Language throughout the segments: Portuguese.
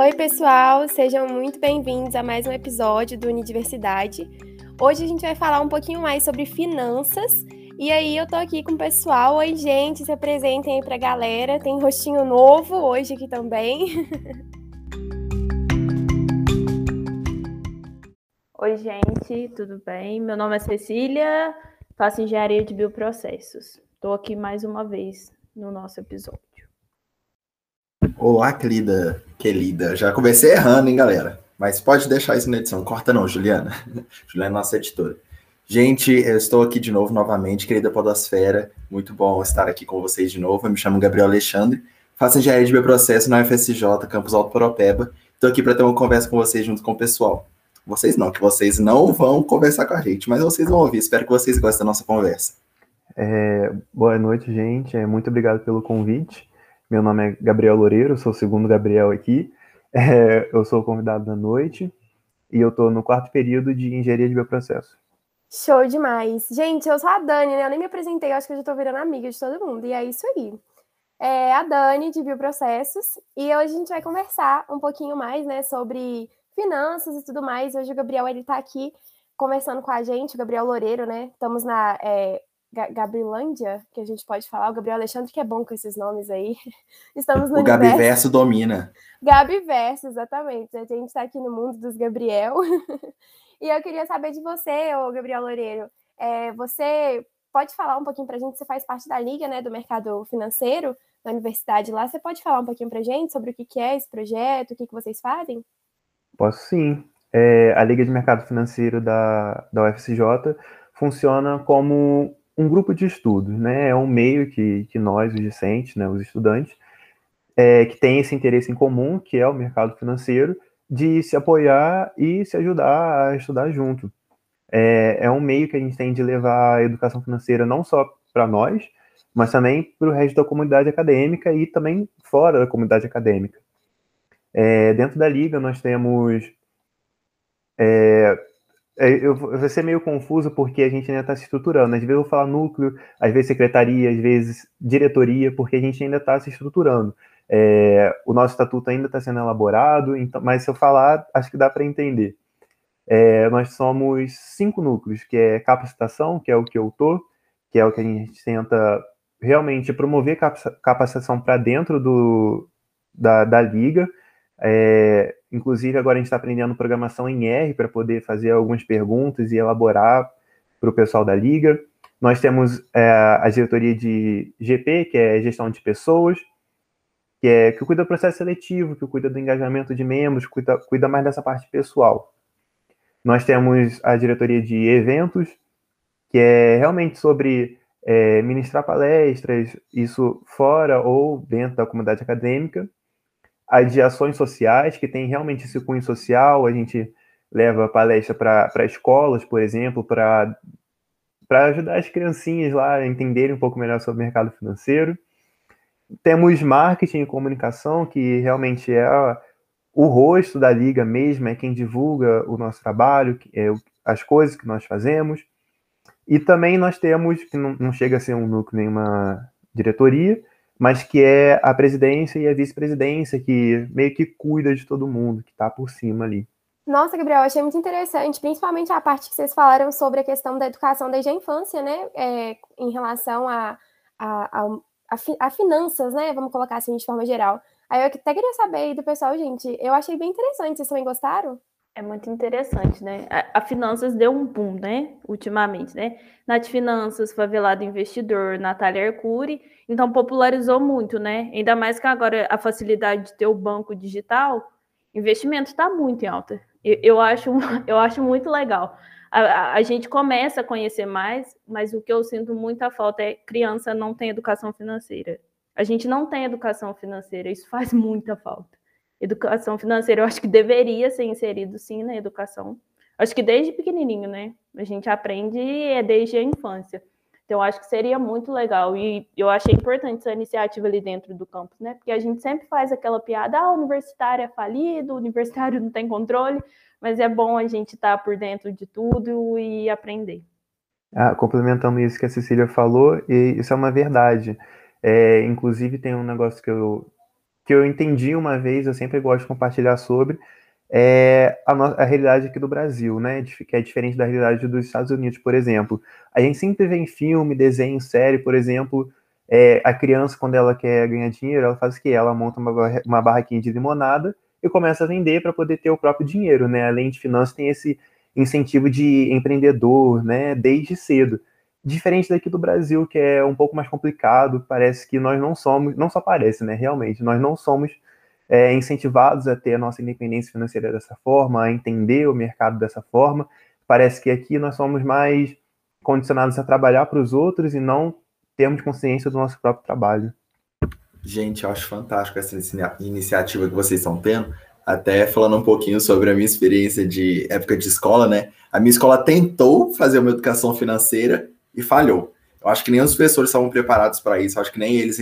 Oi, pessoal, sejam muito bem-vindos a mais um episódio do Unidiversidade. Hoje a gente vai falar um pouquinho mais sobre finanças. E aí, eu tô aqui com o pessoal. Oi, gente, se apresentem aí pra galera. Tem rostinho novo hoje aqui também. Oi, gente, tudo bem? Meu nome é Cecília, faço engenharia de bioprocessos. Estou aqui mais uma vez no nosso episódio. Olá, querida, querida. Já comecei errando, hein, galera? Mas pode deixar isso na edição. Corta não, Juliana. Juliana é nossa editora. Gente, eu estou aqui de novo, novamente, querida Podosfera. Muito bom estar aqui com vocês de novo. Eu me chamo Gabriel Alexandre. Faço engenharia de bioprocesso na UFSJ, campus Alto Poropeba. Estou aqui para ter uma conversa com vocês junto com o pessoal. Vocês não, que vocês não vão conversar com a gente, mas vocês vão ouvir. Espero que vocês gostem da nossa conversa. É, boa noite, gente. É, muito obrigado pelo convite. Meu nome é Gabriel Loureiro, sou o segundo Gabriel aqui. É, eu sou o convidado da noite e eu estou no quarto período de engenharia de bioprocesso. Show demais. Gente, eu sou a Dani, né? Eu nem me apresentei, acho que eu já estou virando amiga de todo mundo. E é isso aí. É a Dani de Bioprocessos e hoje a gente vai conversar um pouquinho mais, né, sobre finanças e tudo mais. Hoje o Gabriel ele está aqui conversando com a gente, o Gabriel Loureiro, né? Estamos na é, Gabrilândia, que a gente pode falar, o Gabriel Alexandre, que é bom com esses nomes aí. Estamos no O Gabiverso domina. Gabiverso, exatamente. A gente está aqui no mundo dos Gabriel. e eu queria saber de você, ô Gabriel Loureiro. É, você pode falar um pouquinho para a gente? Você faz parte da Liga né, do Mercado Financeiro da universidade lá. Você pode falar um pouquinho para a gente sobre o que é esse projeto, o que, que vocês fazem? Posso sim. É, a Liga de Mercado Financeiro da, da UFCJ funciona como um grupo de estudos, né? É um meio que, que nós, os discentes, né, os estudantes, é, que tem esse interesse em comum, que é o mercado financeiro, de se apoiar e se ajudar a estudar junto. É, é um meio que a gente tem de levar a educação financeira não só para nós, mas também para o resto da comunidade acadêmica e também fora da comunidade acadêmica. É, dentro da liga nós temos é, é, eu, vou ser meio confuso porque a gente ainda está se estruturando. Às vezes eu vou falar núcleo, às vezes secretaria, às vezes diretoria, porque a gente ainda está se estruturando. É, o nosso estatuto ainda está sendo elaborado, então, mas se eu falar, acho que dá para entender. É, nós somos cinco núcleos, que é capacitação, que é o que eu tô, que é o que a gente tenta realmente promover capacitação para dentro do, da, da liga, é, inclusive, agora a gente está aprendendo programação em R para poder fazer algumas perguntas e elaborar para o pessoal da Liga. Nós temos é, a diretoria de GP, que é gestão de pessoas, que é que cuida do processo seletivo, que cuida do engajamento de membros, cuida, cuida mais dessa parte pessoal. Nós temos a diretoria de eventos, que é realmente sobre é, ministrar palestras, isso fora ou dentro da comunidade acadêmica as de ações sociais, que tem realmente esse cunho social, a gente leva palestra para escolas, por exemplo, para ajudar as criancinhas lá a entenderem um pouco melhor sobre o mercado financeiro. Temos marketing e comunicação, que realmente é o rosto da liga mesmo, é quem divulga o nosso trabalho, é as coisas que nós fazemos. E também nós temos, que não, não chega a ser um núcleo, nenhuma diretoria, mas que é a presidência e a vice-presidência que meio que cuida de todo mundo, que está por cima ali. Nossa, Gabriel, achei muito interessante, principalmente a parte que vocês falaram sobre a questão da educação desde a infância, né, é, em relação a, a, a, a, a, finanças, né, vamos colocar assim de forma geral. Aí eu até queria saber do pessoal, gente, eu achei bem interessante, vocês também gostaram? É muito interessante, né? A, a, Finanças deu um boom, né? Ultimamente, né? Nath Finanças, Favelado Investidor, Natália Arcuri. Então, popularizou muito, né? Ainda mais que agora a facilidade de ter o banco digital, investimento está muito em alta. Eu, eu, acho, eu acho muito legal. A, a, a, gente começa a conhecer mais, mas o que eu sinto muita falta é criança não tem educação financeira. A gente não tem educação financeira, isso faz muita falta educação financeira, eu acho que deveria ser inserido sim na educação. Acho que desde pequenininho, né? A gente aprende é desde a infância. Então, acho que seria muito legal. E eu achei importante essa iniciativa ali dentro do campus, né? Porque a gente sempre faz aquela piada: ah, o universitário é falido, o universitário não tem controle, mas é bom a gente estar tá por dentro de tudo e aprender. Ah, complementando isso que a Cecília falou, e isso é uma verdade. É, inclusive, tem um negócio que eu que eu entendi uma vez, eu sempre gosto de compartilhar sobre, é a, a realidade aqui do Brasil, né? Que é diferente da realidade dos Estados Unidos, por exemplo. A gente sempre vê em filme, desenho, série, por exemplo, é, a criança, quando ela quer ganhar dinheiro, ela faz o quê? Ela monta uma, uma barraquinha de limonada e começa a vender para poder ter o próprio dinheiro, né? Além de finanças, tem esse incentivo de empreendedor, né? Desde cedo. Diferente daqui do Brasil, que é um pouco mais complicado, parece que nós não somos, não só parece, né? Realmente, nós não somos é, incentivados a ter a nossa independência financeira dessa forma, a entender o mercado dessa forma. Parece que aqui nós somos mais condicionados a trabalhar para os outros e não termos consciência do nosso próprio trabalho. Gente, eu acho fantástico essa iniciativa que vocês estão tendo. Até falando um pouquinho sobre a minha experiência de época de escola, né? A minha escola tentou fazer uma educação financeira e falhou. Eu acho que nem os professores estavam preparados para isso, eu acho que nem eles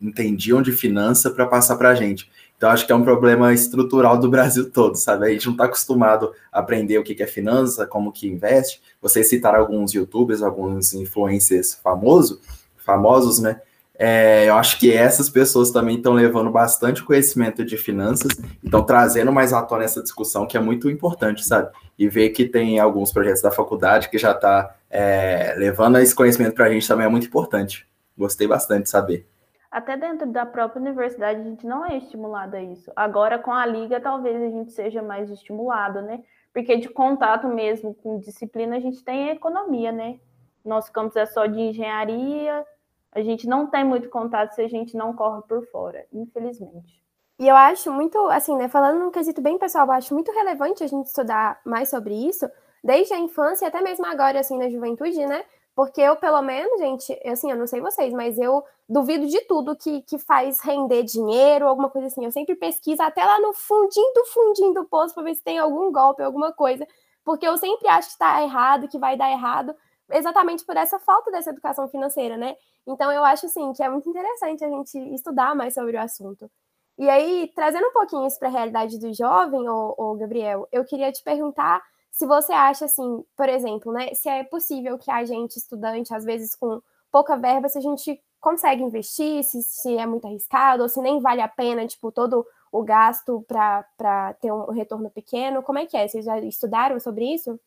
entendiam de finança para passar para a gente. Então, acho que é um problema estrutural do Brasil todo, sabe? A gente não está acostumado a aprender o que é finança, como que investe. Vocês citaram alguns youtubers, alguns influencers famosos, famosos, né? É, eu acho que essas pessoas também estão levando bastante conhecimento de finanças, estão trazendo mais à tona essa discussão que é muito importante, sabe? E ver que tem alguns projetos da faculdade que já está é, levando esse conhecimento para a gente também é muito importante. Gostei bastante de saber. Até dentro da própria universidade a gente não é estimulado a isso. Agora com a liga talvez a gente seja mais estimulado, né? Porque de contato mesmo com disciplina a gente tem a economia, né? Nosso campus é só de engenharia, a gente não tem muito contato se a gente não corre por fora, infelizmente. E eu acho muito, assim, né, falando num quesito bem pessoal, eu acho muito relevante a gente estudar mais sobre isso, desde a infância até mesmo agora, assim, na juventude, né? Porque eu, pelo menos, gente, assim, eu não sei vocês, mas eu duvido de tudo que, que faz render dinheiro, alguma coisa assim. Eu sempre pesquiso até lá no fundinho do fundinho do poço para ver se tem algum golpe, alguma coisa. Porque eu sempre acho que está errado, que vai dar errado exatamente por essa falta dessa educação financeira, né? Então eu acho assim que é muito interessante a gente estudar mais sobre o assunto. E aí, trazendo um pouquinho isso para a realidade do jovem, ô, ô, Gabriel, eu queria te perguntar se você acha assim, por exemplo, né, se é possível que a gente, estudante, às vezes com pouca verba, se a gente consegue investir, se, se é muito arriscado, ou se nem vale a pena, tipo, todo o gasto para ter um retorno pequeno. Como é que é? Vocês já estudaram sobre isso?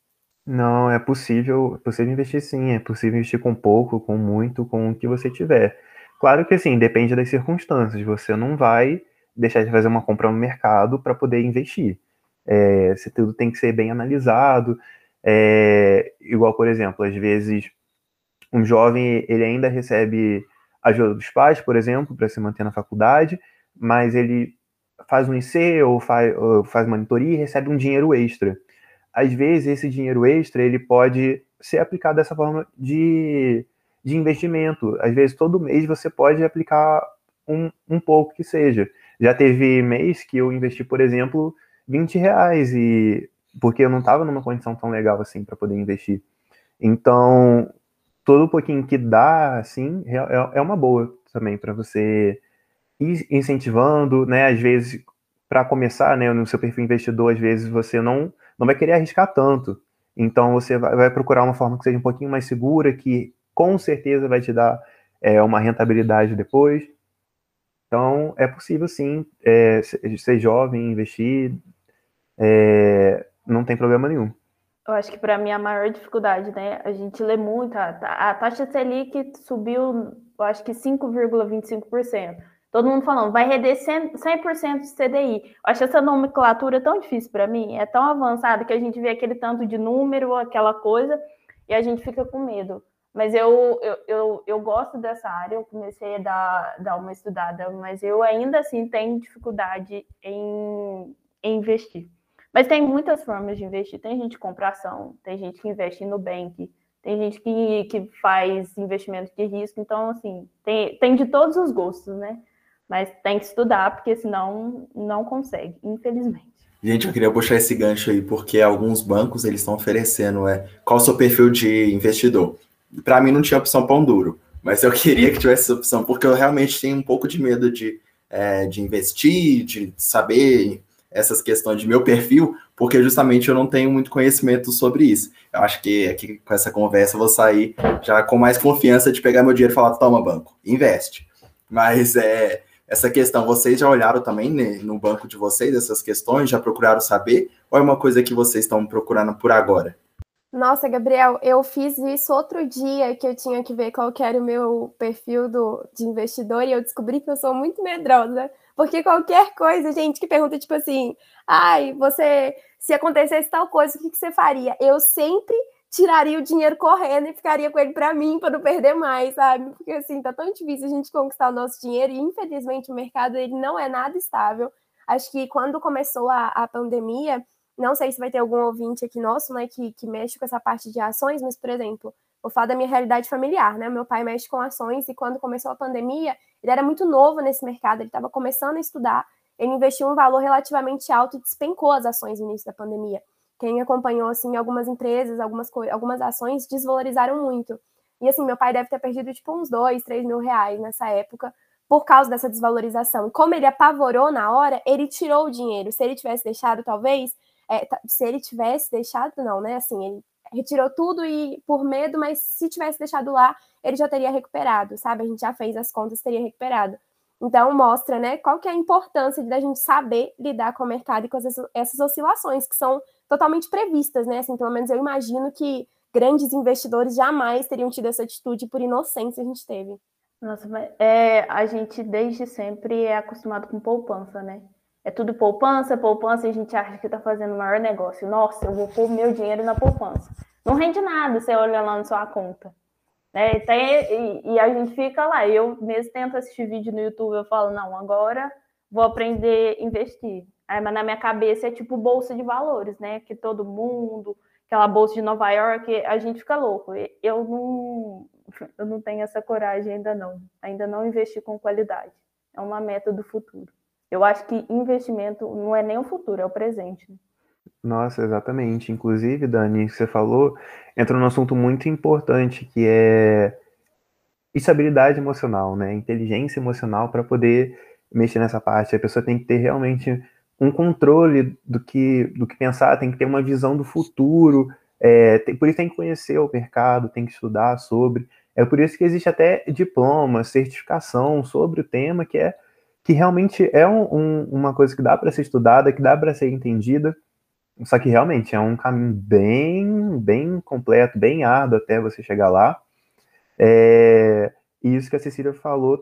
Não, é possível, é possível investir sim, é possível investir com pouco, com muito, com o que você tiver. Claro que sim, depende das circunstâncias. Você não vai deixar de fazer uma compra no mercado para poder investir. É, se tudo tem que ser bem analisado. É, igual, por exemplo, às vezes um jovem ele ainda recebe ajuda dos pais, por exemplo, para se manter na faculdade, mas ele faz um IC ou faz, ou faz monitoria e recebe um dinheiro extra às vezes esse dinheiro extra ele pode ser aplicado dessa forma de, de investimento. Às vezes todo mês você pode aplicar um, um pouco que seja. Já teve mês que eu investi, por exemplo, 20 reais e porque eu não estava numa condição tão legal assim para poder investir. Então, todo pouquinho que dá, assim, é, é, é uma boa também para você ir incentivando, né? Às vezes, para começar, né, no seu perfil investidor, às vezes você não não vai querer arriscar tanto. Então você vai procurar uma forma que seja um pouquinho mais segura, que com certeza vai te dar é, uma rentabilidade depois. Então é possível sim é, ser jovem, investir, é, não tem problema nenhum. Eu acho que para mim a maior dificuldade, né? A gente lê muito, a, a taxa Selic subiu, eu acho que 5,25% todo mundo falando, vai render 100%, 100 de CDI. Eu acho essa nomenclatura tão difícil para mim, é tão avançada que a gente vê aquele tanto de número, aquela coisa, e a gente fica com medo. Mas eu, eu, eu, eu gosto dessa área, eu comecei a dar, dar uma estudada, mas eu ainda assim tenho dificuldade em, em investir. Mas tem muitas formas de investir. Tem gente que compra ação, tem gente que investe no Nubank, tem gente que, que faz investimento de risco. Então, assim, tem, tem de todos os gostos, né? Mas tem que estudar, porque senão não consegue, infelizmente. Gente, eu queria puxar esse gancho aí, porque alguns bancos eles estão oferecendo é, qual o seu perfil de investidor. Para mim não tinha opção pão duro, mas eu queria que tivesse essa opção, porque eu realmente tenho um pouco de medo de, é, de investir, de saber essas questões de meu perfil, porque justamente eu não tenho muito conhecimento sobre isso. Eu acho que aqui com essa conversa eu vou sair já com mais confiança de pegar meu dinheiro e falar: toma, banco, investe. Mas é, essa questão, vocês já olharam também né, no banco de vocês essas questões, já procuraram saber? Ou é uma coisa que vocês estão procurando por agora? Nossa, Gabriel, eu fiz isso outro dia que eu tinha que ver qual que era o meu perfil do, de investidor e eu descobri que eu sou muito medrosa. Porque qualquer coisa, gente, que pergunta tipo assim, ai, você, se acontecesse tal coisa, o que, que você faria? Eu sempre tiraria o dinheiro correndo e ficaria com ele para mim, para não perder mais, sabe? Porque assim, tá tão difícil a gente conquistar o nosso dinheiro e infelizmente o mercado ele não é nada estável. Acho que quando começou a, a pandemia, não sei se vai ter algum ouvinte aqui nosso, né, que, que mexe com essa parte de ações, mas, por exemplo, vou falar da minha realidade familiar, né? Meu pai mexe com ações e quando começou a pandemia, ele era muito novo nesse mercado, ele estava começando a estudar, ele investiu um valor relativamente alto e despencou as ações no início da pandemia. Quem acompanhou, assim, algumas empresas, algumas, algumas ações desvalorizaram muito. E, assim, meu pai deve ter perdido, tipo, uns dois, três mil reais nessa época, por causa dessa desvalorização. Como ele apavorou na hora, ele tirou o dinheiro. Se ele tivesse deixado, talvez, é, se ele tivesse deixado, não, né? Assim, ele retirou tudo e por medo, mas se tivesse deixado lá, ele já teria recuperado, sabe? A gente já fez as contas, teria recuperado. Então mostra, né, qual que é a importância de a gente saber lidar com o mercado e com essas, essas oscilações que são totalmente previstas, né? Assim, pelo menos eu imagino que grandes investidores jamais teriam tido essa atitude por inocência a gente teve. Nossa, mas é, a gente desde sempre é acostumado com poupança, né? É tudo poupança, poupança, e a gente acha que está fazendo o maior negócio. Nossa, eu vou pôr meu dinheiro na poupança. Não rende nada você olha lá na sua conta. Né? Tem, e, e, a gente fica lá. Eu mesmo tento assistir vídeo no YouTube, eu falo, não, agora vou aprender a investir. Aí, mas na minha cabeça é tipo bolsa de valores, né? Que todo mundo, aquela bolsa de Nova York, a gente fica louco. Eu não, eu não tenho essa coragem ainda não. Ainda não investi com qualidade. É uma meta do futuro. Eu acho que investimento não é nem o futuro, é o presente. Né? Nossa, exatamente. Inclusive, Dani, você falou, entra num assunto muito importante que é estabilidade emocional, né? Inteligência emocional para poder mexer nessa parte. A pessoa tem que ter realmente um controle do que, do que pensar, tem que ter uma visão do futuro. É, tem, por isso tem que conhecer o mercado, tem que estudar sobre. É por isso que existe até diploma, certificação sobre o tema, que é que realmente é um, um, uma coisa que dá para ser estudada, que dá para ser entendida, só que realmente é um caminho bem, bem completo, bem árduo até você chegar lá. É, e isso que a Cecília falou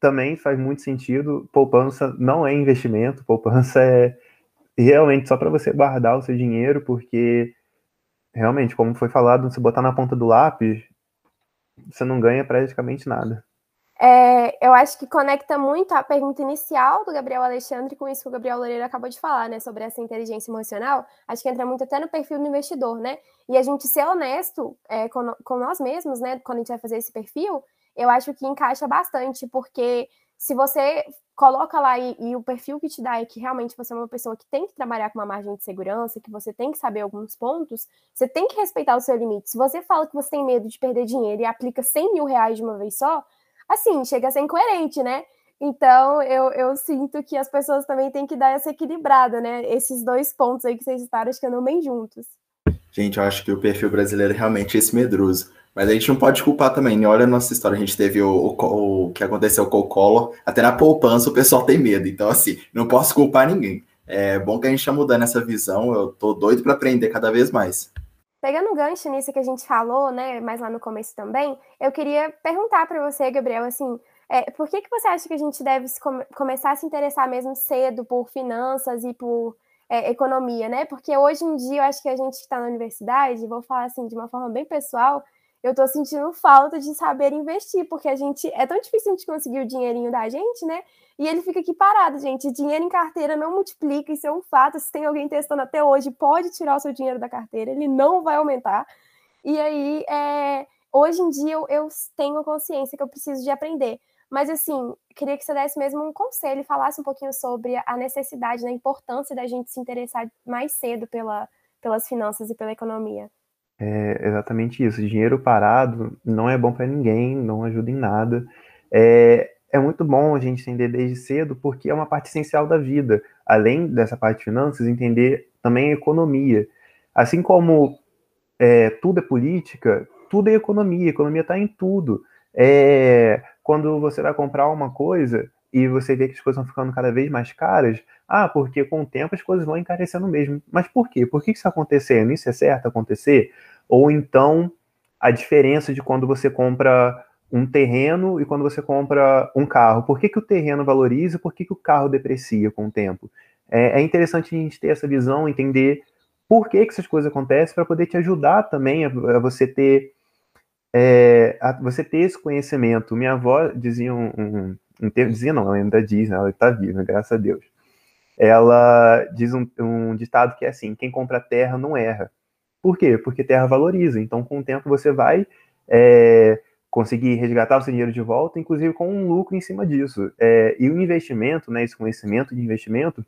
também faz muito sentido. Poupança não é investimento, poupança é realmente só para você guardar o seu dinheiro, porque realmente, como foi falado, se botar na ponta do lápis, você não ganha praticamente nada. É, eu acho que conecta muito a pergunta inicial do Gabriel Alexandre com isso que o Gabriel Loureiro acabou de falar, né, sobre essa inteligência emocional. Acho que entra muito até no perfil do investidor, né? E a gente ser honesto é, com, com nós mesmos, né, quando a gente vai fazer esse perfil, eu acho que encaixa bastante, porque se você coloca lá e, e, o perfil que te dá é que realmente você é uma pessoa que tem que trabalhar com uma margem de segurança, que você tem que saber alguns pontos, você tem que respeitar o seu limite. Se você fala que você tem medo de perder dinheiro e aplica 100 mil reais de uma vez só, assim, chega a ser incoerente, né? Então, eu, eu sinto que as pessoas também têm que dar essa equilibrada, né? Esses dois pontos aí que vocês estaram, acho que andam bem juntos. Gente, eu acho que o perfil brasileiro é realmente esse medroso. Mas a gente não pode culpar também, né? Olha a nossa história, a gente teve o, o, o que aconteceu com o Collor, até na poupança o pessoal tem medo. Então, assim, não posso culpar ninguém. É bom que a gente está mudando essa visão, eu tô doido para aprender cada vez mais. Pegando um gancho nisso que a gente falou, né, mais lá no começo também, eu queria perguntar para você, Gabriel, assim, é, por que, que você acha que a gente deve come começar a se interessar mesmo cedo por finanças e por é, economia, né? Porque hoje em dia eu acho que a gente está na universidade, vou falar assim de uma forma bem pessoal, eu estou sentindo falta de saber investir, porque a gente é tão difícil a gente conseguir o dinheirinho da gente, né? E ele fica aqui parado, gente. Dinheiro em carteira não multiplica, isso é um fato. Se tem alguém testando até hoje, pode tirar o seu dinheiro da carteira, ele não vai aumentar. E aí, é, hoje em dia, eu, eu tenho consciência que eu preciso de aprender. Mas, assim, queria que você desse mesmo um conselho falasse um pouquinho sobre a necessidade, né, a importância da gente se interessar mais cedo pela, pelas finanças e pela economia. É exatamente isso. Dinheiro parado não é bom para ninguém, não ajuda em nada. É, é muito bom a gente entender desde cedo, porque é uma parte essencial da vida. Além dessa parte de finanças, entender também a economia. Assim como é, tudo é política, tudo é economia. A economia está em tudo. É, quando você vai comprar uma coisa, e você vê que as coisas vão ficando cada vez mais caras, ah, porque com o tempo as coisas vão encarecendo mesmo. Mas por quê? Por que isso está acontecendo? Isso é certo acontecer? Ou então a diferença de quando você compra um terreno e quando você compra um carro. Por que, que o terreno valoriza e por que, que o carro deprecia com o tempo? É, é interessante a gente ter essa visão, entender por que, que essas coisas acontecem, para poder te ajudar também a, a você ter é, a, você ter esse conhecimento. Minha avó dizia um, um, um dizia não, ela ainda diz, né, ela está viva, graças a Deus. Ela diz um, um ditado que é assim: quem compra terra não erra. Por quê? Porque terra valoriza. Então, com o tempo, você vai é, conseguir resgatar o seu dinheiro de volta, inclusive com um lucro em cima disso. É, e o investimento, né, esse conhecimento de investimento,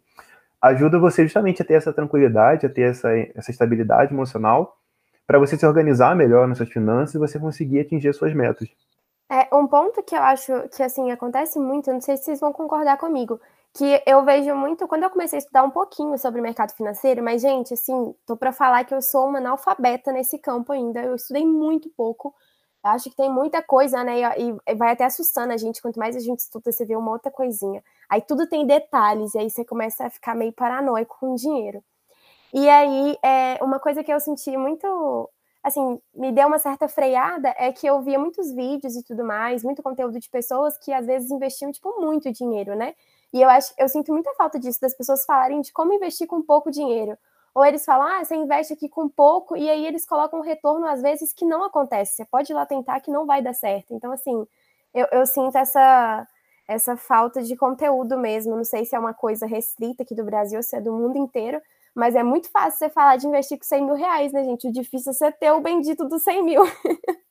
ajuda você justamente a ter essa tranquilidade, a ter essa, essa estabilidade emocional, para você se organizar melhor nas suas finanças e você conseguir atingir as suas metas. É, um ponto que eu acho que assim acontece muito, não sei se vocês vão concordar comigo, que eu vejo muito quando eu comecei a estudar um pouquinho sobre o mercado financeiro, mas gente, assim, tô para falar que eu sou uma analfabeta nesse campo ainda. Eu estudei muito pouco, acho que tem muita coisa, né? E, vai até assustando a gente. Quanto mais a gente estuda, você vê uma outra coisinha. Aí tudo tem detalhes, e aí você começa a ficar meio paranoico com o dinheiro. E aí, é, uma coisa que eu senti muito, assim, me deu uma certa freada é que eu via muitos vídeos e tudo mais, muito conteúdo de pessoas que às vezes investiam, tipo, muito dinheiro, né? E eu acho, eu sinto muita falta disso, das pessoas falarem de como investir com pouco dinheiro. Ou eles falam, ah, você investe aqui com pouco, e aí eles colocam um retorno, às vezes, que não acontece. Você pode ir lá tentar que não vai dar certo. Então, assim, eu, eu sinto essa, essa falta de conteúdo mesmo. Não sei se é uma coisa restrita aqui do Brasil, se é do mundo inteiro, mas é muito fácil você falar de investir com 100 mil reais, né, gente? O difícil é você ter o bendito dos 100 mil.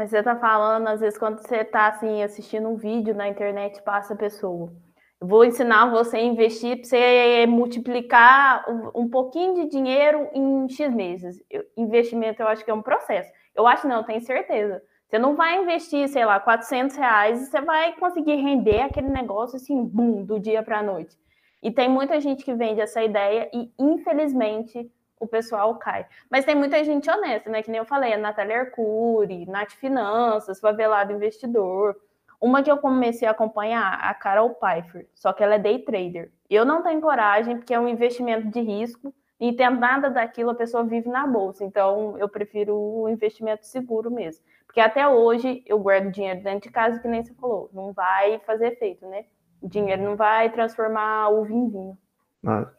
mas você tá falando, às vezes, quando você tá, assim, assistindo um vídeo na internet, passa a pessoa vou ensinar você a investir para você multiplicar um, pouquinho de dinheiro em X meses. Eu, investimento eu acho que é um processo. Eu acho não, eu tenho certeza. Você não vai investir, sei lá, 400 reais e você vai conseguir render aquele negócio assim, boom, do dia para a noite. E tem muita gente que vende essa ideia e, infelizmente, o pessoal cai. Mas tem muita gente honesta, né? Que nem eu falei, a Natália Arcuri, Nath Finanças, Favelado Investidor. Uma que eu comecei a acompanhar, a Carol Pfeiffer, só que ela é day trader. Eu não tenho coragem, porque é um investimento de risco, e tem nada daquilo, a pessoa vive na bolsa. Então, eu prefiro o investimento seguro mesmo. Porque até hoje eu guardo dinheiro dentro de casa, que nem você falou, não vai fazer efeito, né? O dinheiro não vai transformar o vinho.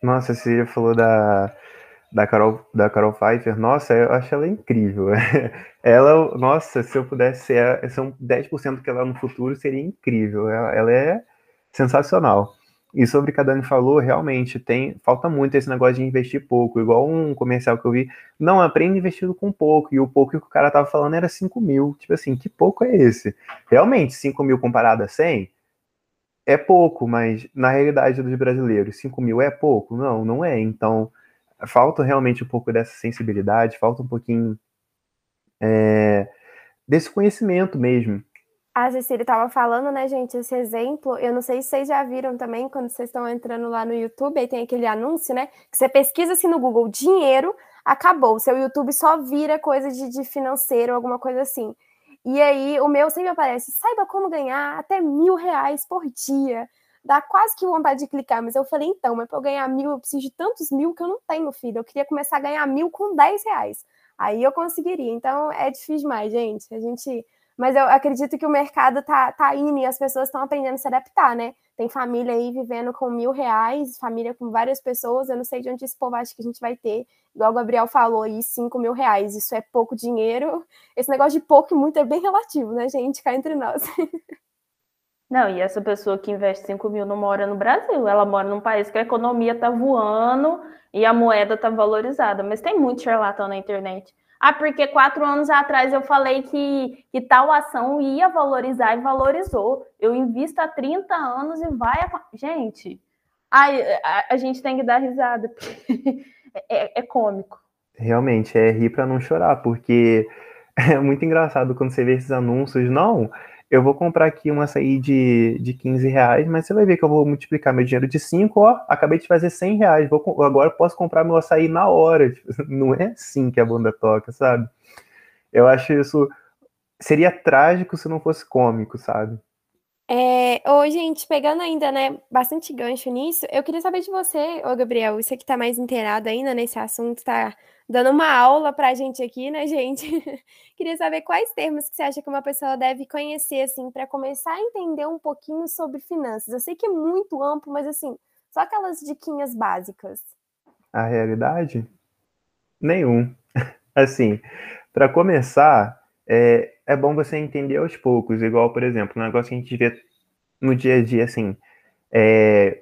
Nossa, você falou da, da Carol, da Carol Pfeiffer, nossa, eu acho ela incrível. ela, nossa, se eu pudesse ser, um 10% que ela no futuro, seria incrível. Ela, ela, é sensacional. E sobre o que a Dani falou, realmente tem falta muito esse negócio de investir pouco. Igual um comercial que eu vi, não, aprende investindo com pouco. E o pouco que o cara tava falando era 5 mil. Tipo assim, que pouco é esse? Realmente, 5 mil comparado a 100 é pouco, mas na realidade dos brasileiros, 5 mil é pouco? Não, não é. Então falta realmente um pouco dessa sensibilidade, falta um pouquinho é, desse conhecimento mesmo. A Cecília estava falando, né, gente, esse exemplo, eu não sei se vocês já viram também, quando vocês estão entrando lá no YouTube, aí tem aquele anúncio, né, que você pesquisa assim no Google, dinheiro, acabou, seu YouTube só vira coisa de, de financeiro, alguma coisa assim. E aí, o meu sempre aparece, saiba como ganhar até mil reais por dia dá quase que vontade de clicar, mas eu falei, então, mas para eu ganhar mil, eu preciso de tantos mil que eu não tenho, filho. Eu queria começar a ganhar mil com 10 reais. Aí eu conseguiria. Então é difícil demais, gente. A gente. Mas eu acredito que o mercado tá, tá indo e as pessoas estão aprendendo a se adaptar, né? Tem família aí vivendo com mil reais, família com várias pessoas. Eu não sei de onde esse povo acha que a gente vai ter. Igual o Gabriel falou aí, cinco mil reais. Isso é pouco dinheiro. Esse negócio de pouco e muito é bem relativo, né, gente? Cá entre nós. Não, e essa pessoa que investe 5 mil não mora no Brasil, ela mora num país que a economia está voando e a moeda está valorizada. Mas tem muito charlatão na internet. Ah, porque quatro anos atrás eu falei que, que tal ação ia valorizar e valorizou. Eu invisto há 30 anos e vai. A... Gente, a, a, a, gente tem que dar risada, porque é, é cômico. Realmente, é rir para não chorar, porque é muito engraçado quando você vê esses anúncios. Não, eu vou comprar aqui uma açaí de, de 15 reais, mas você vai ver que eu vou multiplicar meu dinheiro de 5, ó, acabei de fazer 100 reais, vou, agora posso comprar meu açaí na hora. Não é assim que a banda toca, sabe? Eu acho isso. Seria trágico se não fosse cômico, sabe? É, gente, pegando ainda, né, bastante gancho nisso, eu queria saber de você, ô Gabriel, você que tá mais inteirado ainda nesse assunto, tá dando uma aula pra gente aqui, né, gente? queria saber quais termos que você acha que uma pessoa deve conhecer, assim, para começar a entender um pouquinho sobre finanças. Eu sei que é muito amplo, mas, assim, só aquelas diquinhas básicas. A realidade? Nenhum. assim, para começar, é, é bom você entender aos poucos, igual, por exemplo, um negócio que a gente vê no dia a dia, assim, é,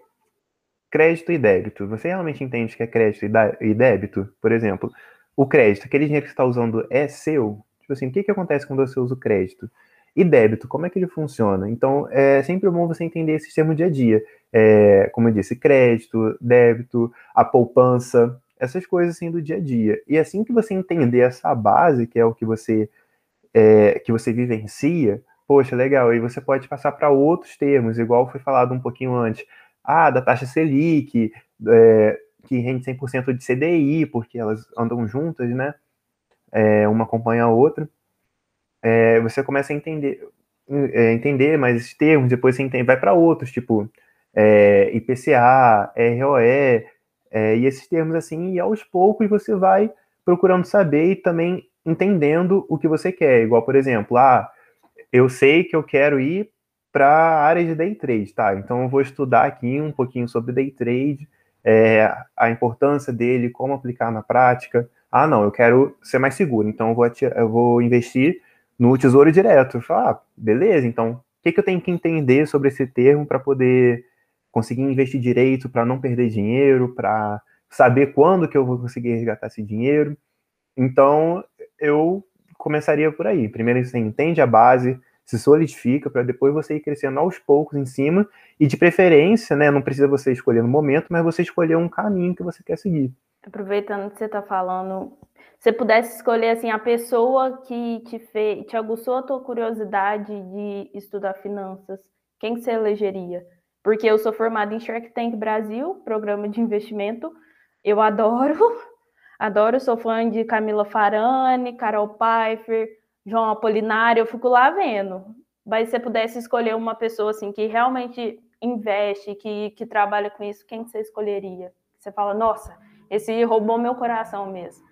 crédito e débito. Você realmente entende que é crédito e débito? Por exemplo, o crédito, aquele dinheiro que você está usando é seu? Tipo assim, o que, que acontece quando você usa o crédito? E débito, como é que ele funciona? Então, é sempre bom você entender esse termo dia a dia. É, como eu disse, crédito, débito, a poupança, essas coisas assim do dia a dia. E assim que você entender essa base, que é o que você é, que você vivencia, poxa, legal, aí você pode passar para outros termos, igual foi falado um pouquinho antes, ah, da taxa Selic, é, que rende 100% de CDI, porque elas andam juntas, né? É, uma acompanha a outra. É, você começa a entender, é, entender mais esses termos, depois você entende, vai para outros, tipo é, IPCA, ROE, é, e esses termos assim, e aos poucos você vai procurando saber e também entendendo o que você quer. Igual, por exemplo, ah, eu sei que eu quero ir para a área de day trade, tá? Então eu vou estudar aqui um pouquinho sobre day trade, é, a importância dele, como aplicar na prática. Ah, não, eu quero ser mais seguro, então eu vou, eu vou investir no tesouro direto. Falo, ah, beleza, então o que, que eu tenho que entender sobre esse termo para poder conseguir investir direito, para não perder dinheiro, para saber quando que eu vou conseguir resgatar esse dinheiro. Então, eu começaria por aí. Primeiro você entende a base, se solidifica, para depois você ir crescendo aos poucos em cima, e de preferência, né, não precisa você escolher no momento, mas você escolher um caminho que você quer seguir. Aproveitando que você está falando, se pudesse escolher assim a pessoa que te fez, te aguçou a tua curiosidade de estudar finanças, quem que você elegeria? Porque eu sou formada em Shark Tank Brasil, programa de investimento. Eu adoro Adoro, sou fã de Camila Farani, Carol Pfeiffer, João Apolinário, eu fico lá vendo. Mas se você pudesse escolher uma pessoa assim que realmente investe, que, que trabalha com isso, quem você escolheria? Você fala, nossa, esse roubou meu coração mesmo.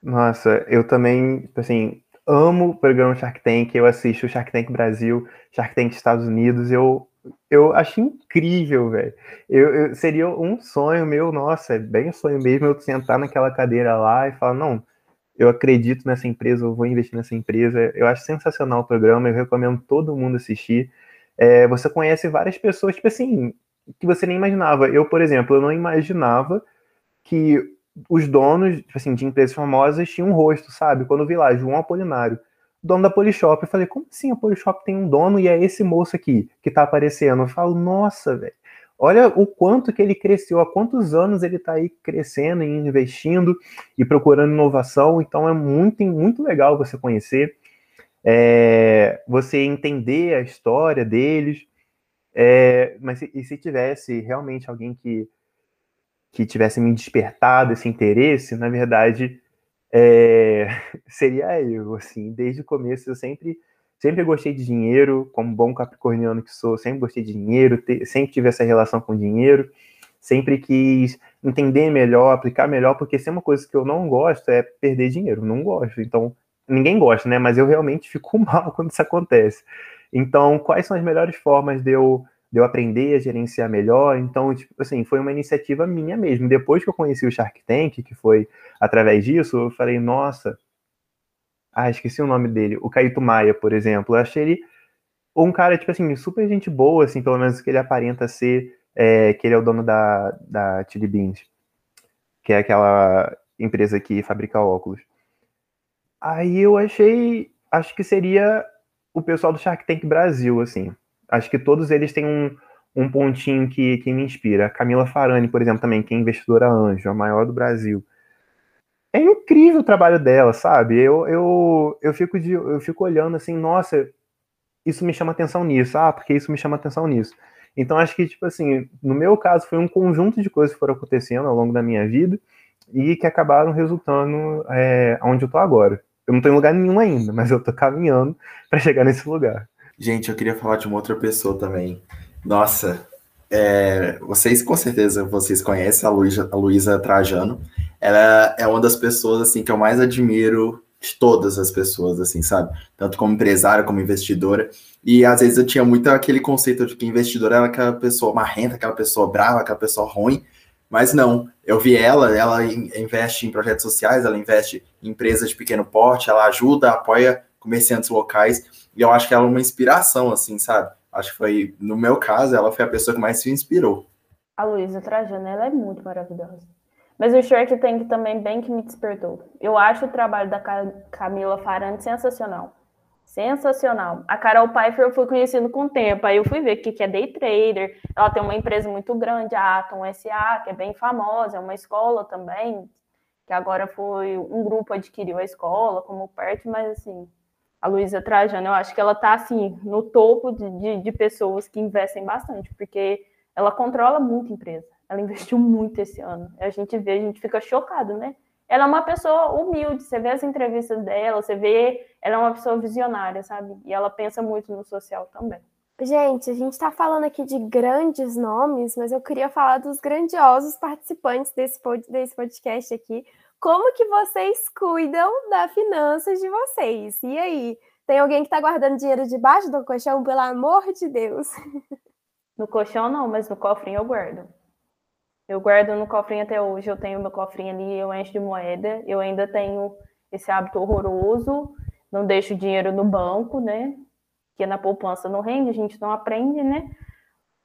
Nossa, eu também, assim, amo o programa Shark Tank, eu assisto Shark Tank Brasil, Shark Tank Estados Unidos, eu eu acho incrível, velho. Eu, eu, seria um sonho meu, nossa, é bem um sonho mesmo eu sentar naquela cadeira lá e falar, não, eu acredito nessa empresa, eu vou investir nessa empresa. Eu acho sensacional o programa, eu recomendo todo mundo assistir. É, você conhece várias pessoas, tipo assim, que você nem imaginava. Eu, por exemplo, eu não imaginava que os donos, tipo assim, de empresas famosas tinham um rosto, sabe? Quando eu vi lá, João Apolinário dono da Polishop. Eu falei, como assim a Polishop tem um dono e é esse moço aqui que tá aparecendo? Eu falo, nossa, velho. Olha o quanto que ele cresceu, há quantos anos ele está aí crescendo e investindo e procurando inovação. Então é muito, muito legal você conhecer, é, você entender a história deles. É, mas e se tivesse realmente alguém que, que tivesse me despertado esse interesse, na verdade, é, seria eu, assim, desde o começo eu sempre sempre gostei de dinheiro, como bom capricorniano que sou, sempre gostei de dinheiro, te, sempre tive essa relação com dinheiro, sempre quis entender melhor, aplicar melhor, porque se é uma coisa que eu não gosto é perder dinheiro, não gosto. Então, ninguém gosta, né? Mas eu realmente fico mal quando isso acontece. Então, quais são as melhores formas de eu de eu aprender a gerenciar melhor. Então, tipo, assim, foi uma iniciativa minha mesmo. Depois que eu conheci o Shark Tank, que foi através disso, eu falei, nossa, ah, esqueci o nome dele, o Caíto Maia, por exemplo. Eu achei ele um cara, tipo assim, super gente boa, assim, pelo menos que ele aparenta ser, é, que ele é o dono da, da Chili Beans, que é aquela empresa que fabrica óculos. Aí eu achei, acho que seria o pessoal do Shark Tank Brasil, assim. Acho que todos eles têm um, um pontinho que, que me inspira. A Camila Farani, por exemplo, também, que é investidora anjo, a maior do Brasil. É incrível o trabalho dela, sabe? Eu, eu, eu, fico, de, eu fico olhando assim, nossa, isso me chama atenção nisso. Ah, porque isso me chama atenção nisso. Então, acho que, tipo assim, no meu caso, foi um conjunto de coisas que foram acontecendo ao longo da minha vida e que acabaram resultando é, onde eu tô agora. Eu não tô em lugar nenhum ainda, mas eu tô caminhando para chegar nesse lugar. Gente, eu queria falar de uma outra pessoa também. Nossa, é, vocês com certeza vocês conhecem a Luísa, a Luísa Trajano. Ela é uma das pessoas assim que eu mais admiro de todas as pessoas, assim, sabe? Tanto como empresária, como investidora. E às vezes eu tinha muito aquele conceito de que investidor era aquela pessoa marrenta, aquela pessoa brava, aquela pessoa ruim. Mas não, eu vi ela, ela investe em projetos sociais, ela investe em empresas de pequeno porte, ela ajuda, apoia comerciantes locais, e eu acho que ela é uma inspiração, assim, sabe? Acho que foi, no meu caso, ela foi a pessoa que mais se inspirou. A Luísa Trajano, ela é muito maravilhosa. Mas o Shrek tem que também bem que me despertou. Eu acho o trabalho da Camila Farani sensacional. Sensacional. A Carol Pfeiffer eu fui conhecendo com o tempo. Aí eu fui ver o que é day trader. Ela tem uma empresa muito grande, a Atom SA, que é bem famosa, é uma escola também, que agora foi um grupo adquiriu a escola como perto, mas assim, a Luísa Trajano, eu acho que ela está assim, no topo de, de, de pessoas que investem bastante, porque ela controla muito a empresa. Ela investiu muito esse ano. A gente vê, a gente fica chocado, né? Ela é uma pessoa humilde, você vê as entrevistas dela, você vê, ela é uma pessoa visionária, sabe? E ela pensa muito no social também. Gente, a gente está falando aqui de grandes nomes, mas eu queria falar dos grandiosos participantes desse, desse podcast aqui. Como que vocês cuidam das finanças de vocês? E aí, tem alguém que está guardando dinheiro debaixo do colchão, pelo amor de Deus? No colchão não, mas no cofrinho eu guardo. Eu guardo no cofrinho até hoje, eu tenho meu cofrinho ali, eu encho de moeda, eu ainda tenho esse hábito horroroso, não deixo dinheiro no banco, né? Que na poupança não rende, a gente não aprende, né?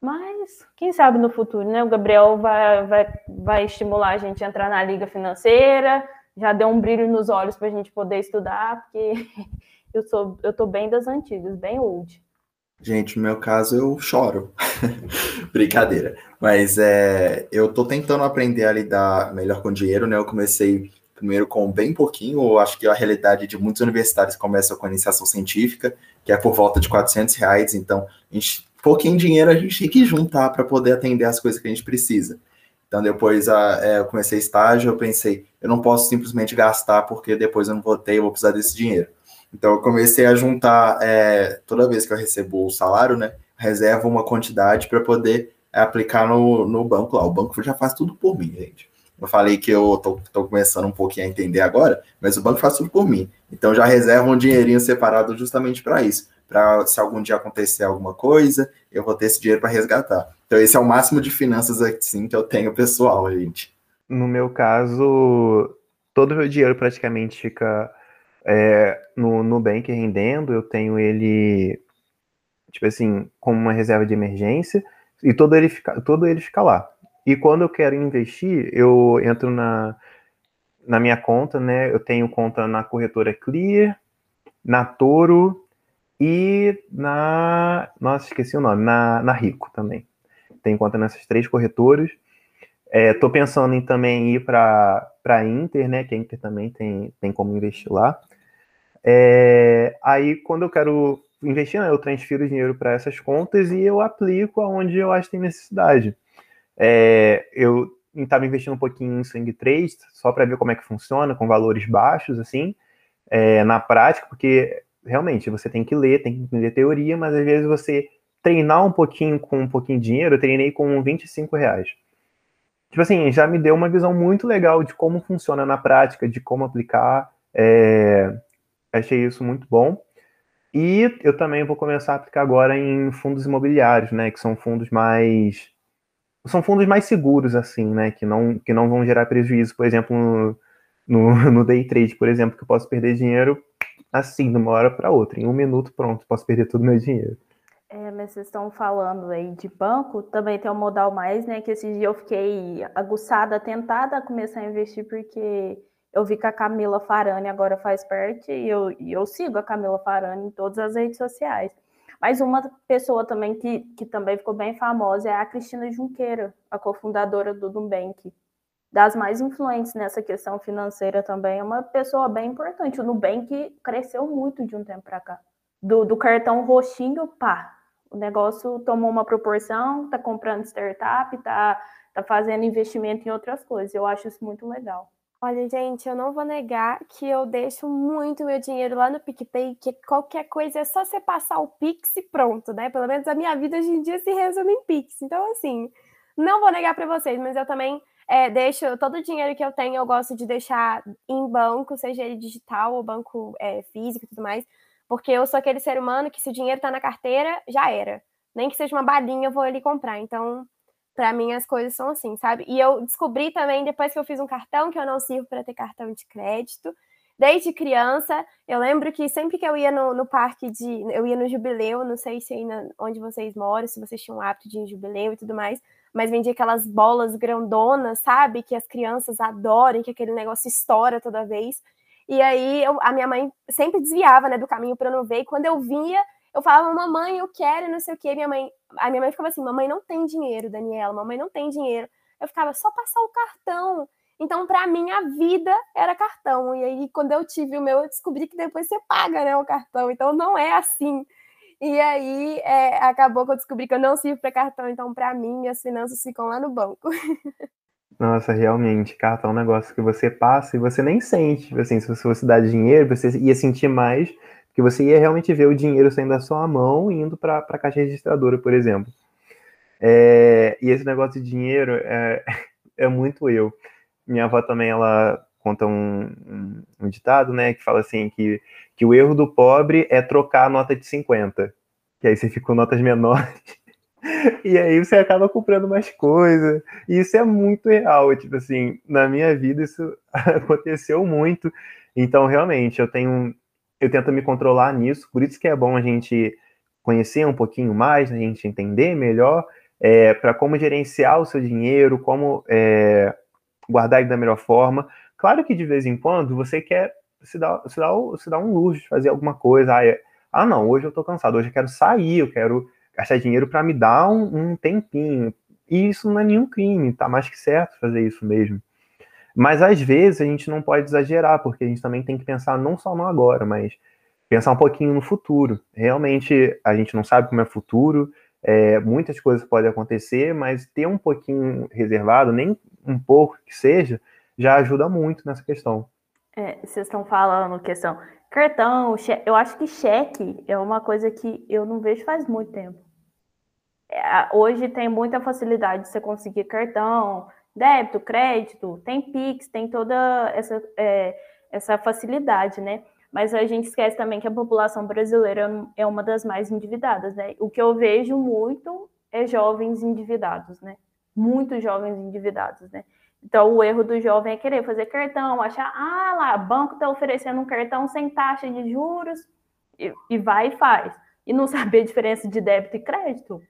Mas quem sabe no futuro, né? O Gabriel vai, vai, vai estimular a gente a entrar na liga financeira, já deu um brilho nos olhos para a gente poder estudar, porque eu sou eu tô bem das antigas, bem old. Gente, no meu caso eu choro. Brincadeira. Mas é, eu tô tentando aprender a lidar melhor com dinheiro, né? Eu comecei primeiro com bem pouquinho, eu acho que a realidade de muitos universitários começa com a iniciação científica, que é por volta de 400 reais, então, a gente, pouquinho dinheiro a gente tem que juntar para poder atender as coisas que a gente precisa. Então, depois a, é, eu comecei estágio, eu pensei, eu não posso simplesmente gastar porque depois eu não vou ter, eu vou precisar desse dinheiro. Então eu comecei a juntar, é, toda vez que eu recebo o salário, né? Reservo uma quantidade para poder aplicar no, no banco lá. O banco já faz tudo por mim, gente. Eu falei que eu tô, tô, começando um pouquinho a entender agora, mas o banco faz tudo por mim. Então já reservo um dinheirinho separado justamente para isso. Para se algum dia acontecer alguma coisa, eu vou ter esse dinheiro para resgatar. Então esse é o máximo de finanças assim que eu tenho pessoal, gente. No meu caso, todo o meu dinheiro praticamente fica é, no Nubank rendendo, eu tenho ele, tipo assim, como uma reserva de emergência, e todo ele fica, todo ele fica lá. E quando eu quero investir, eu entro na, na minha conta, né? Eu tenho conta na corretora Clear, na Toro e na. Nossa, esqueci o nome, na, na Rico também. Tenho conta nessas três corretoras. Estou é, pensando em também ir para a Inter, né? Que a Inter também tem, tem como investir lá. É, aí, quando eu quero investir, né, eu transfiro dinheiro para essas contas e eu aplico aonde eu acho que tem necessidade. É, eu estava investindo um pouquinho em Swing Trade, só para ver como é que funciona, com valores baixos, assim, é, na prática, porque realmente você tem que ler, tem que entender teoria, mas às vezes você treinar um pouquinho com um pouquinho de dinheiro, eu treinei com 25 reais. Tipo assim, já me deu uma visão muito legal de como funciona na prática, de como aplicar. É, Achei isso muito bom. E eu também vou começar a aplicar agora em fundos imobiliários, né? Que são fundos mais. São fundos mais seguros, assim, né? Que não, que não vão gerar prejuízo, por exemplo, no, no, no day trade, por exemplo, que eu posso perder dinheiro assim, de uma hora para outra. Em um minuto, pronto, posso perder todo o meu dinheiro. É, mas vocês estão falando aí de banco, também tem o Modal Mais, né? Que esse dia eu fiquei aguçada, tentada a começar a investir, porque eu vi que a Camila Farani agora faz parte e eu, e eu sigo a Camila Farani em todas as redes sociais. Mas uma pessoa também que, que também ficou bem famosa é a Cristina Junqueira, a cofundadora do Nubank. Das mais influentes nessa questão financeira também, é uma pessoa bem importante. O Nubank cresceu muito de um tempo para cá. Do, do cartão roxinho, pá, o negócio tomou uma proporção, tá comprando startup, tá, tá fazendo investimento em outras coisas. Eu acho isso muito legal. Olha, gente, eu não vou negar que eu deixo muito meu dinheiro lá no PicPay, que qualquer coisa é só você passar o Pix e pronto, né? Pelo menos a minha vida hoje em dia se resume em Pix. Então, assim, não vou negar para vocês, mas eu também é, deixo todo o dinheiro que eu tenho, eu gosto de deixar em banco, seja ele digital ou banco é, físico e tudo mais, porque eu sou aquele ser humano que se o dinheiro tá na carteira, já era. Nem que seja uma balinha, eu vou ali comprar. Então, para mim as coisas são assim, sabe? E eu descobri também depois que eu fiz um cartão que eu não sirvo para ter cartão de crédito. Desde criança, eu lembro que sempre que eu ia no, no parque de. Eu ia no jubileu, não sei se aí na, onde vocês moram, se vocês tinham hábito de ir em jubileu e tudo mais, mas vendia aquelas bolas grandonas, sabe? Que as crianças adoram, que aquele negócio estoura toda vez. E aí eu, a minha mãe sempre desviava né, do caminho para não ver, e quando eu vinha, eu falava, mamãe, eu quero, não sei o quê. Minha mãe, a minha mãe ficava assim, mamãe não tem dinheiro, Daniela, mamãe não tem dinheiro. Eu ficava, só passar o cartão. Então, para mim, a vida era cartão. E aí, quando eu tive o meu, eu descobri que depois você paga né, o cartão. Então, não é assim. E aí, é, acabou que eu descobri que eu não sirvo para cartão. Então, para mim, minhas finanças ficam lá no banco. Nossa, realmente, cartão é um negócio que você passa e você nem sente. Assim, se você fosse dar dinheiro, você ia sentir mais que você ia realmente ver o dinheiro saindo da sua mão e indo para a caixa registradora, por exemplo. É, e esse negócio de dinheiro é, é, muito eu. Minha avó também, ela conta um, um, um, ditado, né, que fala assim, que, que o erro do pobre é trocar a nota de 50, que aí você fica com notas menores, e aí você acaba comprando mais coisa, e isso é muito real, tipo assim, na minha vida isso aconteceu muito, então realmente eu tenho eu tento me controlar nisso, por isso que é bom a gente conhecer um pouquinho mais, a gente entender melhor é, para como gerenciar o seu dinheiro, como é, guardar ele da melhor forma. Claro que de vez em quando você quer se dar, se dar, se dar um luxo de fazer alguma coisa. Ah, é, ah, não, hoje eu tô cansado, hoje eu quero sair, eu quero gastar dinheiro para me dar um, um tempinho. E isso não é nenhum crime, tá mais que certo fazer isso mesmo. Mas às vezes a gente não pode exagerar, porque a gente também tem que pensar não só no agora, mas pensar um pouquinho no futuro. Realmente a gente não sabe como é o futuro, é, muitas coisas podem acontecer, mas ter um pouquinho reservado, nem um pouco que seja, já ajuda muito nessa questão. É, vocês estão falando questão cartão, cheque, eu acho que cheque é uma coisa que eu não vejo faz muito tempo. É, hoje tem muita facilidade de você conseguir cartão, débito, crédito, tem Pix, tem toda essa, é, essa facilidade, né? Mas a gente esquece também que a população brasileira é uma das mais endividadas, né? O que eu vejo muito é jovens endividados, né? Muitos jovens endividados, né? Então, o erro do jovem é querer fazer cartão, achar, ah lá, banco está oferecendo um cartão sem taxa de juros, e, e vai e faz. E não saber a diferença de débito e crédito,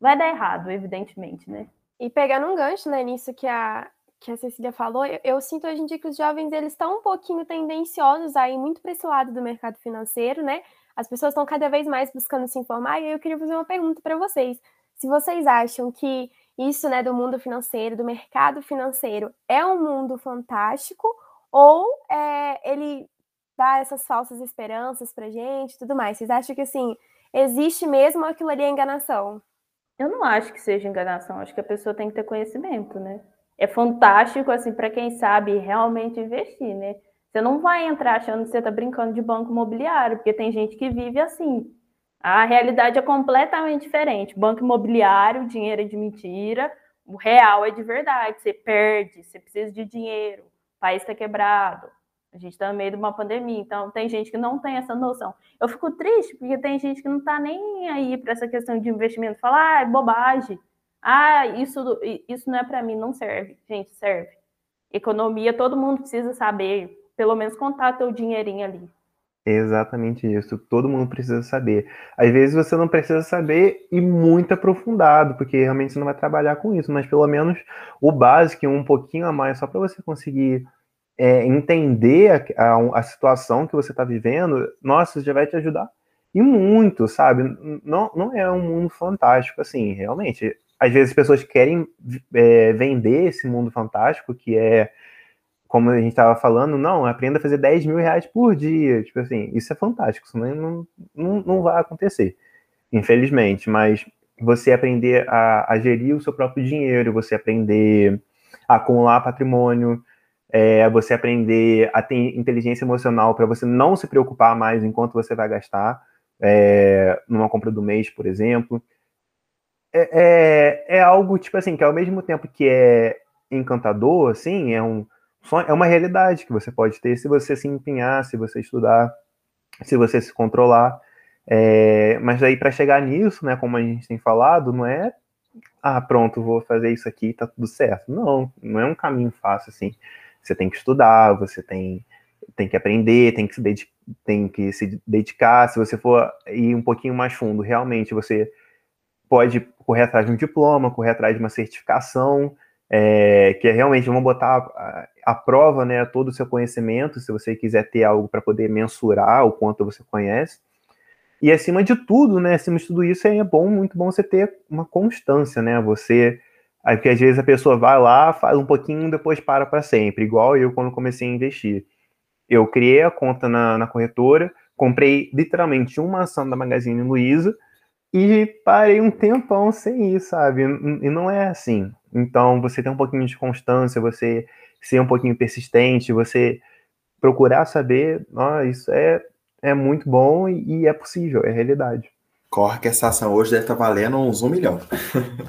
vai dar errado, evidentemente, né? E pegando um gancho, né, nisso que a, que a Cecília falou, eu, eu sinto hoje em dia que os jovens eles estão um pouquinho tendenciosos aí muito para esse lado do mercado financeiro, né? As pessoas estão cada vez mais buscando se informar, e eu queria fazer uma pergunta para vocês. Se vocês acham que isso, né, do mundo financeiro, do mercado financeiro, é um mundo fantástico ou é, ele dá essas falsas esperanças para gente, tudo mais? Vocês acham que assim existe mesmo aquilo ali é enganação? Eu não acho que seja enganação, acho que a pessoa tem que ter conhecimento, né? É fantástico, assim, para quem sabe realmente investir, né? Você não vai entrar achando que você está brincando de banco imobiliário, porque tem gente que vive assim. A realidade é completamente diferente. Banco imobiliário, dinheiro é de mentira, o real é de verdade. Você perde, você precisa de dinheiro, o país está quebrado. A gente está no meio de uma pandemia, então tem gente que não tem essa noção. Eu fico triste porque tem gente que não está nem aí para essa questão de investimento. Fala, ah, é bobagem. Ah, isso, isso não é para mim, não serve. Gente, serve. Economia, todo mundo precisa saber, pelo menos contar teu dinheirinho ali. Exatamente isso. Todo mundo precisa saber. Às vezes você não precisa saber e muito aprofundado, porque realmente você não vai trabalhar com isso, mas pelo menos o básico, um pouquinho a mais, só para você conseguir é, entender a, a, a, situação que você está vivendo, nossa, já vai te ajudar. E muito, sabe? Não, não é um mundo fantástico, assim, realmente. Às vezes as pessoas querem é, vender esse mundo fantástico, que é, como a gente estava falando, não, aprenda a fazer 10 mil reais por dia. Tipo assim, isso é fantástico, isso não, não, não vai acontecer, infelizmente. Mas você aprender a, a gerir o seu próprio dinheiro, você aprender a acumular patrimônio, é você aprender a ter inteligência emocional para você não se preocupar mais enquanto você vai gastar é, numa compra do mês, por exemplo. É, é, é, algo, tipo assim, que ao mesmo tempo que é encantador, assim, é, um, é uma realidade que você pode ter se você se empenhar, se você estudar, se você se controlar. É, mas aí para chegar nisso, né, como a gente tem falado, não é ah, pronto, vou fazer isso aqui, tá tudo certo. Não, não é um caminho fácil assim. Você tem que estudar, você tem, tem que aprender, tem que, se tem que se dedicar. Se você for ir um pouquinho mais fundo, realmente você pode correr atrás de um diploma, correr atrás de uma certificação, é, que é realmente vamos botar a, a, prova, né, todo o seu conhecimento, se você quiser ter algo para poder mensurar o quanto você conhece. E acima de tudo, né, acima de tudo isso, é bom, muito bom você ter uma constância, né, você Aí, porque às vezes a pessoa vai lá, faz um pouquinho, depois para para sempre. Igual eu quando comecei a investir. Eu criei a conta na, na corretora, comprei literalmente uma ação da Magazine Luiza e parei um tempão sem ir, sabe? E não é assim. Então, você tem um pouquinho de constância, você ser um pouquinho persistente, você procurar saber, isso é, é muito bom e, é possível, é realidade. Corre que essa ação hoje deve estar valendo uns um milhão.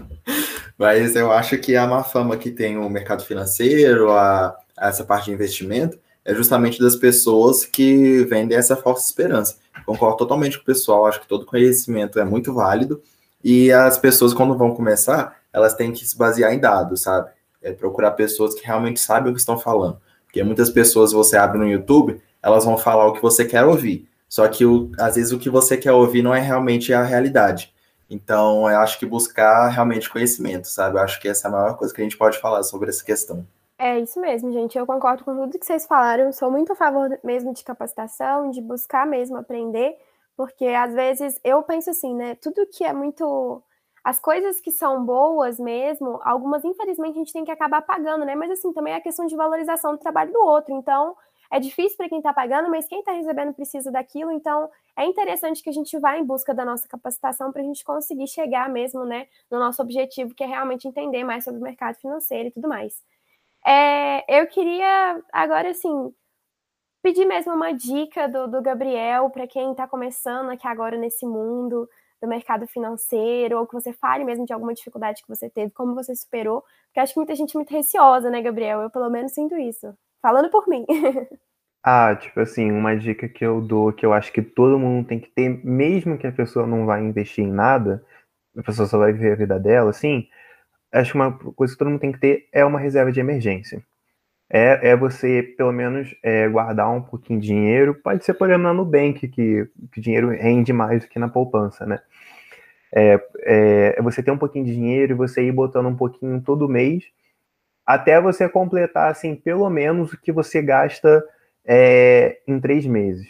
Mas eu acho que a má fama que tem o mercado financeiro, a essa parte de investimento, é justamente das pessoas que vendem essa falsa esperança. Concordo totalmente com o pessoal, acho que todo conhecimento é muito válido, e as pessoas, quando vão começar, elas têm que se basear em dados, sabe? É procurar pessoas que realmente sabem o que estão falando. Porque muitas pessoas você abre no YouTube, elas vão falar o que você quer ouvir. Só que o, às vezes o que você quer ouvir não é realmente a realidade. Então, eu acho que buscar realmente conhecimento, sabe? Eu acho que essa é a maior coisa que a gente pode falar sobre essa questão. É isso mesmo, gente. Eu concordo com tudo que vocês falaram. Sou muito a favor mesmo de capacitação, de buscar mesmo aprender, porque às vezes eu penso assim, né? Tudo que é muito. As coisas que são boas mesmo, algumas infelizmente a gente tem que acabar pagando, né? Mas assim, também é a questão de valorização do trabalho do outro. Então, é difícil para quem está pagando, mas quem está recebendo precisa daquilo, então é interessante que a gente vá em busca da nossa capacitação para a gente conseguir chegar mesmo né, no nosso objetivo, que é realmente entender mais sobre o mercado financeiro e tudo mais. É, eu queria agora, assim, pedir mesmo uma dica do, do Gabriel para quem está começando aqui agora nesse mundo do mercado financeiro, ou que você fale mesmo de alguma dificuldade que você teve, como você superou, porque acho que muita gente é muito receosa, né, Gabriel? Eu pelo menos sinto isso. Falando por mim. ah, tipo assim, uma dica que eu dou, que eu acho que todo mundo tem que ter, mesmo que a pessoa não vai investir em nada, a pessoa só vai viver a vida dela, assim, acho que uma coisa que todo mundo tem que ter é uma reserva de emergência. É, é você, pelo menos, é, guardar um pouquinho de dinheiro. Pode ser, por exemplo, na Nubank, que, que dinheiro rende mais do que na poupança, né? É, é, é você ter um pouquinho de dinheiro e você ir botando um pouquinho todo mês até você completar, assim, pelo menos o que você gasta é, em três meses.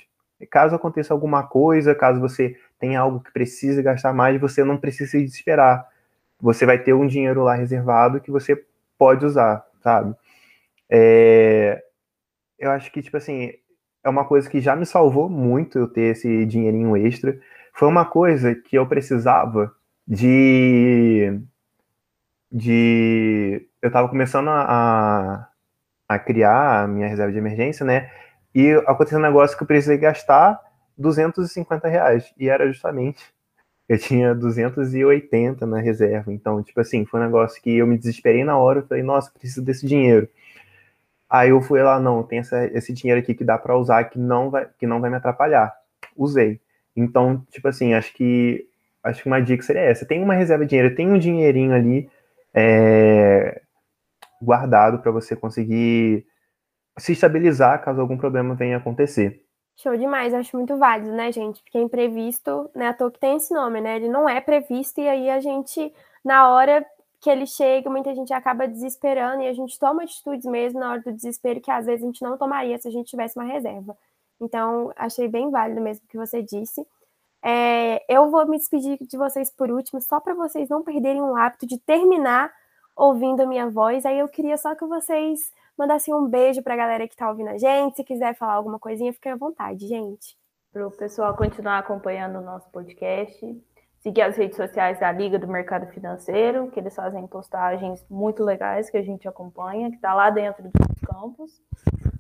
Caso aconteça alguma coisa, caso você tenha algo que precise gastar mais, você não precisa se desesperar. Você vai ter um dinheiro lá reservado que você pode usar, sabe? É, eu acho que, tipo assim, é uma coisa que já me salvou muito eu ter esse dinheirinho extra. Foi uma coisa que eu precisava de de. Eu estava começando a, a criar a minha reserva de emergência, né? E aconteceu um negócio que eu precisei gastar 250 reais. E era justamente. Eu tinha 280 na reserva. Então, tipo assim, foi um negócio que eu me desesperei na hora. Eu falei, nossa, preciso desse dinheiro. Aí eu fui lá, não, tem essa, esse dinheiro aqui que dá para usar que não vai que não vai me atrapalhar. Usei. Então, tipo assim, acho que acho que uma dica seria essa. Tem uma reserva de dinheiro, tem um dinheirinho ali é, guardado para você conseguir se estabilizar caso algum problema venha acontecer. Show demais, acho muito válido, né, gente? Porque imprevisto, né, à toa que tem esse nome, né? Ele não é previsto e aí a gente, na hora que ele chega, muita gente acaba desesperando e a gente toma atitudes mesmo na hora do desespero que às vezes a gente não tomaria se a gente tivesse uma reserva. Então, achei bem válido mesmo o que você disse. É, eu vou me despedir de vocês por último, só para vocês não perderem o hábito de terminar ouvindo a minha voz. Aí eu queria só que vocês mandassem um beijo para a galera que está ouvindo a gente. Se quiser falar alguma coisinha, fique à vontade, gente. Para o pessoal continuar acompanhando o nosso podcast. seguir as redes sociais da Liga do Mercado Financeiro, que eles fazem postagens muito legais que a gente acompanha, que está lá dentro dos campos.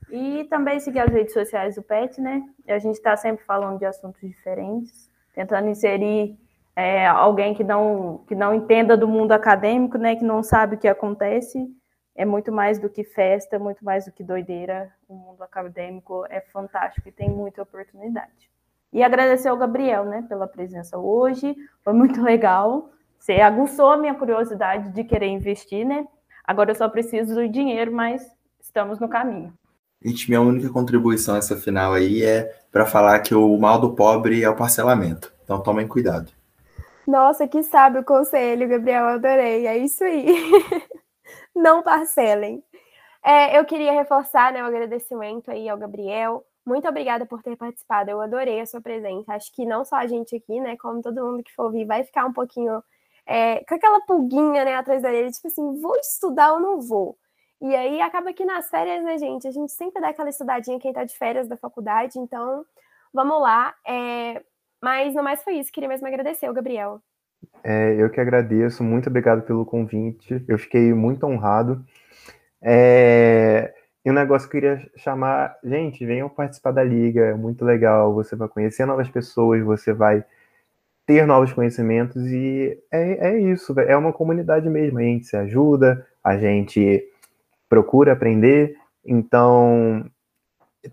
E também seguir as redes sociais do PET, né? A gente está sempre falando de assuntos diferentes, tentando inserir é, alguém que não, que não entenda do mundo acadêmico, né? Que não sabe o que acontece. É muito mais do que festa, muito mais do que doideira. O mundo acadêmico é fantástico e tem muita oportunidade. E agradecer ao Gabriel, né, pela presença hoje. Foi muito legal. Você aguçou a minha curiosidade de querer investir, né? Agora eu só preciso do dinheiro, mas estamos no caminho. Gente, minha única contribuição essa final aí é para falar que o mal do pobre é o parcelamento. Então tomem cuidado. Nossa, que sábio o conselho, Gabriel, adorei. É isso aí. Não parcelem. É, eu queria reforçar né, o agradecimento aí ao Gabriel. Muito obrigada por ter participado. Eu adorei a sua presença. Acho que não só a gente aqui, né, como todo mundo que for ouvir, vai ficar um pouquinho é, com aquela pulguinha, né, atrás da orelha, tipo assim, vou estudar ou não vou? E aí acaba que nas férias, né, gente, a gente sempre dá aquela estudadinha quem tá de férias da faculdade, então vamos lá. É... Mas no mais foi isso, queria mesmo agradecer o Gabriel. É, eu que agradeço, muito obrigado pelo convite, eu fiquei muito honrado. É... E um negócio que eu queria chamar, gente, venham participar da liga, é muito legal, você vai conhecer novas pessoas, você vai ter novos conhecimentos e é, é isso, é uma comunidade mesmo, a gente se ajuda, a gente procura aprender. Então,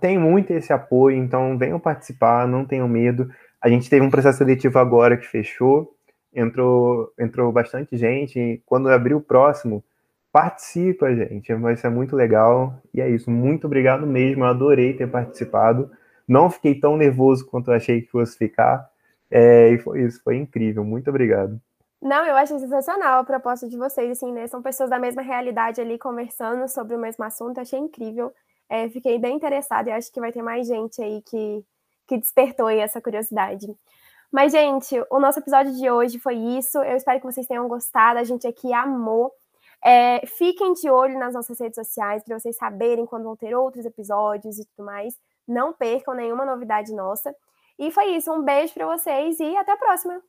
tem muito esse apoio, então venham participar, não tenham medo. A gente teve um processo seletivo agora que fechou, entrou, entrou bastante gente. Quando abrir o próximo, participa, gente. Vai ser muito legal. E é isso. Muito obrigado mesmo. Eu adorei ter participado. Não fiquei tão nervoso quanto eu achei que fosse ficar. É, e foi isso. Foi incrível. Muito obrigado. Não, eu acho sensacional a proposta de vocês, assim, né? São pessoas da mesma realidade ali conversando sobre o mesmo assunto, achei incrível. É, fiquei bem interessada e acho que vai ter mais gente aí que, que despertou aí essa curiosidade. Mas, gente, o nosso episódio de hoje foi isso. Eu espero que vocês tenham gostado. A gente aqui amou. É, fiquem de olho nas nossas redes sociais para vocês saberem quando vão ter outros episódios e tudo mais. Não percam nenhuma novidade nossa. E foi isso. Um beijo para vocês e até a próxima.